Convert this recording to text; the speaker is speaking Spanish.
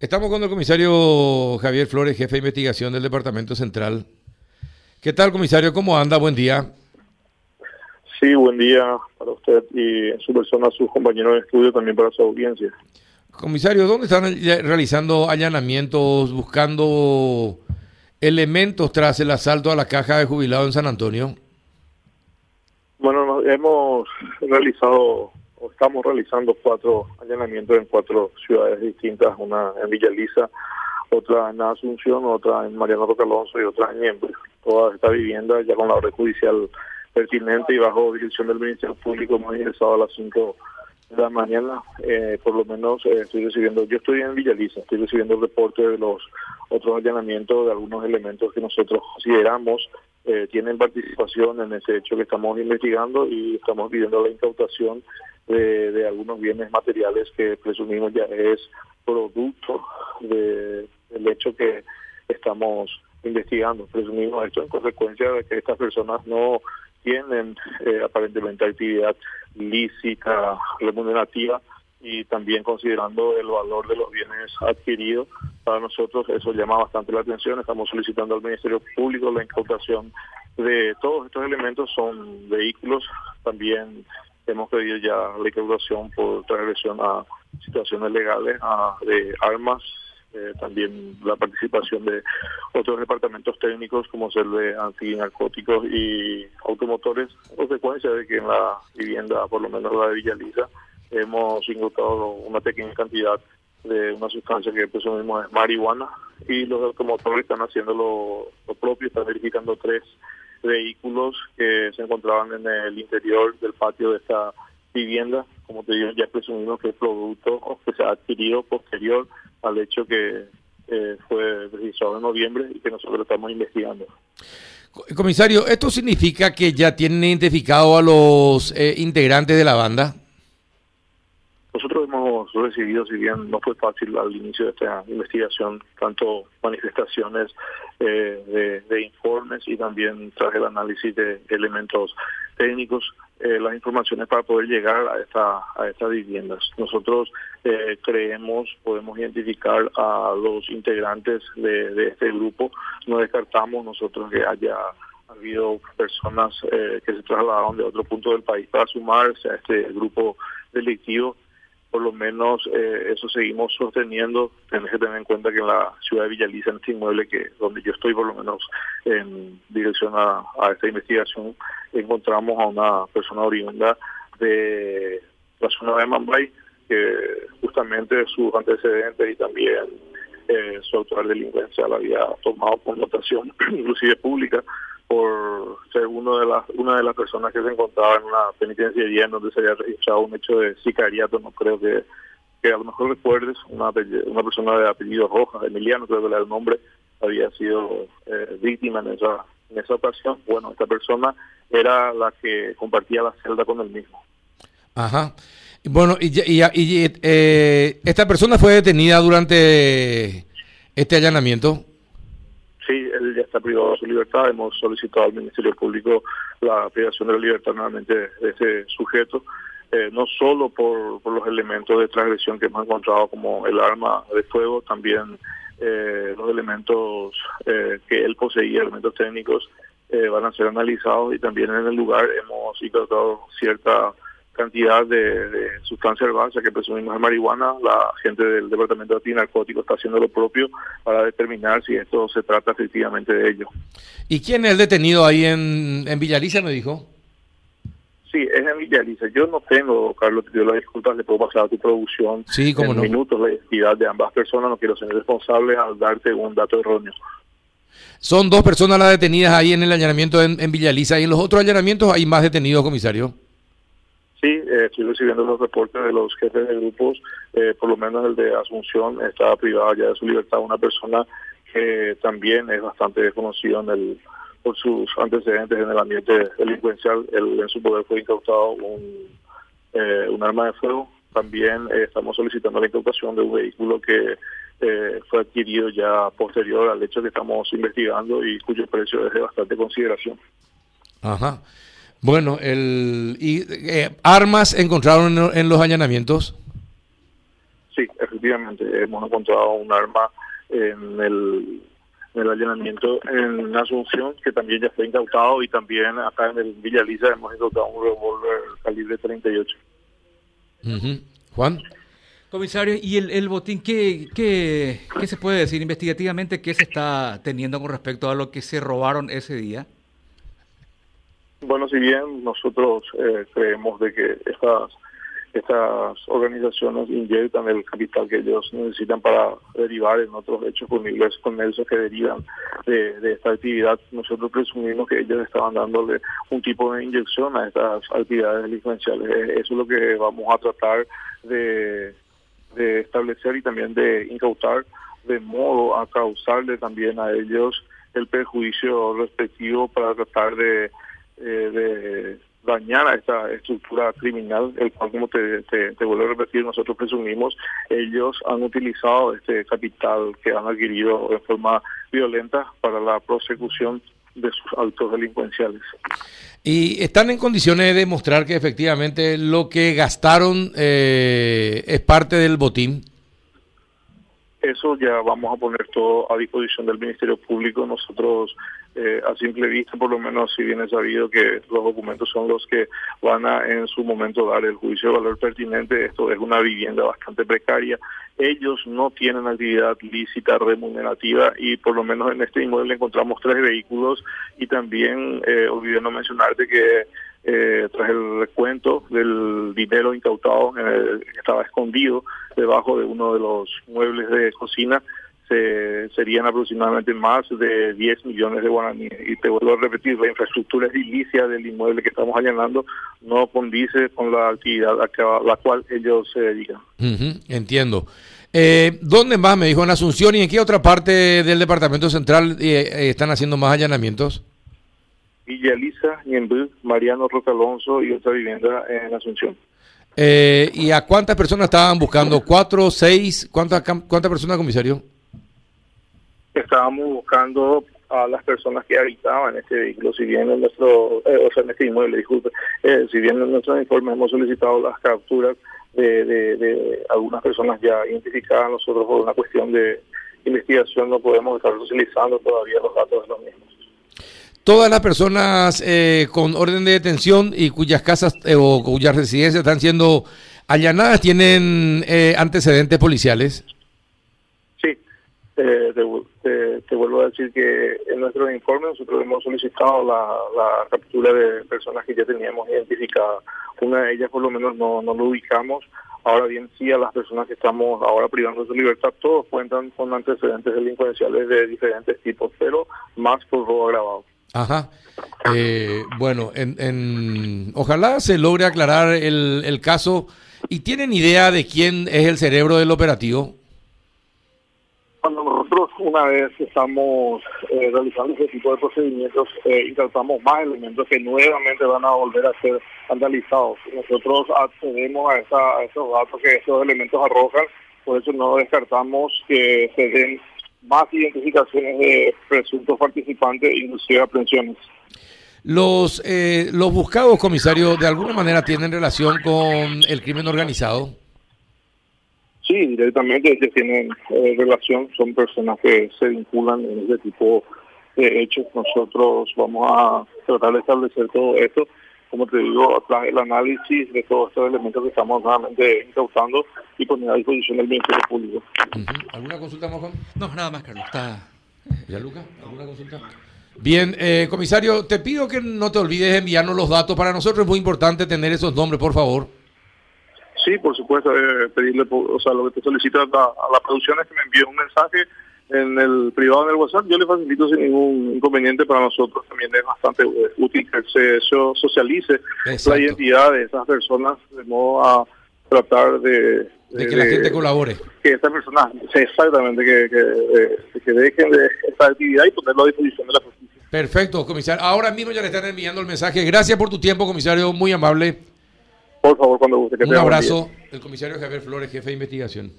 Estamos con el comisario Javier Flores, jefe de investigación del Departamento Central. ¿Qué tal, comisario? ¿Cómo anda? Buen día. Sí, buen día para usted y en su persona, a sus compañeros de estudio, también para su audiencia. Comisario, ¿dónde están realizando allanamientos, buscando elementos tras el asalto a la caja de jubilado en San Antonio? Bueno, hemos realizado, estamos realizando cuatro allanamientos en cuatro ciudades distintas, una en Villa Lisa, otra en Asunción, otra en Mariano Roca Alonso y otra en Niembre. Toda esta vivienda ya con la orden judicial pertinente y bajo dirección del Ministerio Público hemos ingresado a las 5 de la mañana, eh, por lo menos eh, estoy recibiendo, yo estoy en Villaliza, estoy recibiendo el reporte de los otros allanamientos de algunos elementos que nosotros consideramos eh, tienen participación en ese hecho que estamos investigando y estamos pidiendo la incautación de, de algunos bienes materiales que presumimos ya es producto de, del hecho que estamos investigando. Presumimos esto en consecuencia de que estas personas no tienen eh, aparentemente actividad lícita, remunerativa y también considerando el valor de los bienes adquiridos, para nosotros eso llama bastante la atención. Estamos solicitando al Ministerio Público la incautación de todos estos elementos, son vehículos, también hemos pedido ya la incautación por transgresión a situaciones legales, a, de armas, eh, también la participación de otros departamentos técnicos como ser de antinarcóticos y automotores, consecuencia de que en la vivienda, por lo menos la de Villaliza, hemos incautado una pequeña cantidad de una sustancia que presumimos es marihuana y los automotores están haciendo lo, lo propio, están verificando tres vehículos que se encontraban en el interior del patio de esta vivienda, como te digo, ya presumimos que el producto que se ha adquirido posterior al hecho que eh, fue registrado en noviembre y que nosotros estamos investigando. Comisario, ¿esto significa que ya tienen identificado a los eh, integrantes de la banda? Nosotros hemos recibido, si bien no fue fácil al inicio de esta investigación, tanto manifestaciones eh, de, informes y también tras el análisis de elementos técnicos, eh, las informaciones para poder llegar a esta a estas viviendas. Nosotros eh, creemos, podemos identificar a los integrantes de, este grupo, no descartamos nosotros que haya habido personas que se trasladaron de otro punto del país para sumarse a este grupo delictivo por lo menos eh, eso seguimos sosteniendo. Tenés que tener en cuenta que en la ciudad de Villaliza, en este inmueble que donde yo estoy, por lo menos en dirección a, esta investigación, encontramos a una persona oriunda de la zona de Mambay, que justamente sus antecedentes y también eh, su actual delincuencia la había tomado connotación, inclusive pública, por ser uno de las una de las personas que se encontraba en una penitenciaría en donde se había registrado un hecho de sicariato no creo que que a lo mejor recuerdes una persona de apellido Rojas Emiliano creo que era el nombre había sido eh, víctima en esa en esa ocasión. Bueno esta persona era la que compartía la celda con el mismo ajá bueno y, y, y eh, esta persona fue detenida durante este allanamiento Sí, él ya está privado de su libertad. Hemos solicitado al Ministerio Público la privación de la libertad nuevamente de ese sujeto, eh, no solo por, los elementos de transgresión que hemos encontrado como el arma de fuego, también eh, los elementos eh, que él poseía, elementos técnicos, van a ser analizados y también en el lugar hemos encontrado cierta cantidad de, sustancia herbácea que presumimos es marihuana, la gente del Departamento de Antinarcóticos está haciendo lo propio para determinar si esto se trata efectivamente de ello. ¿Y quién es el detenido ahí en, en Villaliza, me dijo? Sí, es en Villaliza. Yo no tengo, Carlos, te pido las disculpas, le puedo pasar a tu producción sí, en no. minutos la identidad de ambas personas, no quiero ser responsable al darte un dato erróneo. Son dos personas las detenidas ahí en el allanamiento en, en Villaliza y en los otros allanamientos hay más detenidos, comisario. Sí, eh, estoy recibiendo los reportes de los jefes de grupos, eh, por lo menos el de Asunción está privada ya de su libertad, una persona que también es bastante desconocido en el, por sus antecedentes en el ambiente delincuencial. en su poder fue incautado un, eh, un arma de fuego. También estamos solicitando la incautación de un vehículo que fue adquirido ya posterior al hecho que estamos investigando y cuyo precio es de bastante consideración. Ajá. Bueno, el, y, eh, ¿armas encontraron en, los allanamientos? Sí, efectivamente, hemos encontrado un arma en el, en el allanamiento en Asunción, que también ya fue incautado, y también acá en el Villa Lisa hemos incautado un revólver calibre 38. Juan. Comisario, ¿y el, el botín qué, qué, qué se puede decir investigativamente? ¿Qué se está teniendo con respecto a lo que se robaron ese día? Bueno, si bien nosotros eh, creemos de que estas estas organizaciones inyectan el capital que ellos necesitan para derivar en otros hechos punibles con eso que derivan de, de, esta actividad. Nosotros presumimos que ellos estaban dándole un tipo de inyección a estas actividades delincuenciales. Eh, eso es lo que vamos a tratar de, de establecer y también de incautar de modo a causarle también a ellos el perjuicio respectivo para tratar de, eh, de dañar a esta estructura criminal, el cual, como te, te, vuelvo a repetir, nosotros presumimos, ellos han utilizado este capital que han adquirido en forma violenta para la prosecución de sus actos delincuenciales. ¿Y están en condiciones de demostrar que efectivamente lo que gastaron eh, es parte del botín? Eso ya vamos a poner todo a disposición del Ministerio Público. Nosotros, eh, a simple vista, por lo menos, si bien es sabido que los documentos son los que van a en su momento dar el juicio de valor pertinente, esto es una vivienda bastante precaria. Ellos no tienen actividad lícita remunerativa y por lo menos en este inmueble encontramos tres vehículos y también, eh, olvidé no mencionarte que eh, tras el recuento del dinero incautado que estaba escondido debajo de uno de los muebles de cocina, se, serían aproximadamente más de 10 millones de guaraníes. Y te vuelvo a repetir, la infraestructura edilicia del inmueble que estamos allanando no condice con la actividad a la cual ellos se dedican. entiendo. Eh, ¿Dónde más, me dijo, en Asunción y en qué otra parte del Departamento Central eh, eh, están haciendo más allanamientos? Villa Elisa, Ñembú, Mariano Roca Alonso y otra vivienda en Asunción. Eh, ¿Y a cuántas personas estaban buscando? ¿Cuatro, seis? ¿Cuántas, cuántas personas, comisario? Estábamos buscando a las personas que habitaban este vehículo, si bien en nuestro, eh, o sea, en este inmueble, disculpe, eh, si bien en nuestros informes hemos solicitado las capturas de, de, de, algunas personas ya identificadas, nosotros por una cuestión de investigación no podemos estar utilizando todavía los datos de los mismos todas las personas eh, con orden de detención y cuyas casas eh, o cuyas residencias están siendo allanadas tienen eh, antecedentes policiales. Sí, te, vuelvo a decir que en nuestro informe nosotros hemos solicitado la, captura de personas que ya teníamos identificadas. Una de ellas por lo menos no, no lo ubicamos. Ahora bien, sí a las personas que estamos ahora privando de su libertad, todos cuentan con antecedentes delincuenciales de diferentes tipos, pero más por robo agravado. Ajá. Eh, bueno, en, ojalá se logre aclarar el, el caso. ¿Y tienen idea de quién es el cerebro del operativo? Una vez estamos eh, realizando ese tipo de procedimientos, eh, más elementos que nuevamente van a volver a ser analizados. Nosotros accedemos a, esa, esos datos que esos elementos arrojan, por eso no descartamos que se den más identificaciones de presuntos participantes, inclusive aprehensiones. Los, eh, los buscados, comisario, de alguna manera tienen relación con el crimen organizado. Sí, directamente tienen eh, relación, son personas que se vinculan en ese tipo de hechos. Nosotros vamos a tratar de establecer todo esto como te digo, el análisis de todos estos elementos que estamos nuevamente incautando y poniendo a disposición del Ministerio Público. ¿Alguna consulta más, Juan? No, nada más, Carlos. Está... ¿Ya, Luca? ¿Alguna consulta? Bien, eh, comisario, te pido que no te olvides de enviarnos los datos. Para nosotros es muy importante tener esos nombres, por favor. Sí, por supuesto, eh, pedirle, o sea, lo que te solicito a la producción es que me envíe un mensaje en el privado del WhatsApp, yo le facilito sin ningún inconveniente para nosotros. También es bastante eh, útil que se socialice la identidad de esas personas de modo a tratar de... De, que la gente colabore. Que estas personas, exactamente, que, que, que dejen de esta actividad y ponerlo a disposición de la justicia. Perfecto, comisario. Ahora mismo ya le están enviando el mensaje. Gracias por tu tiempo, comisario, muy amable. Por favor, cuando guste. Un abrazo. El comisario Javier Flores, jefe de investigación.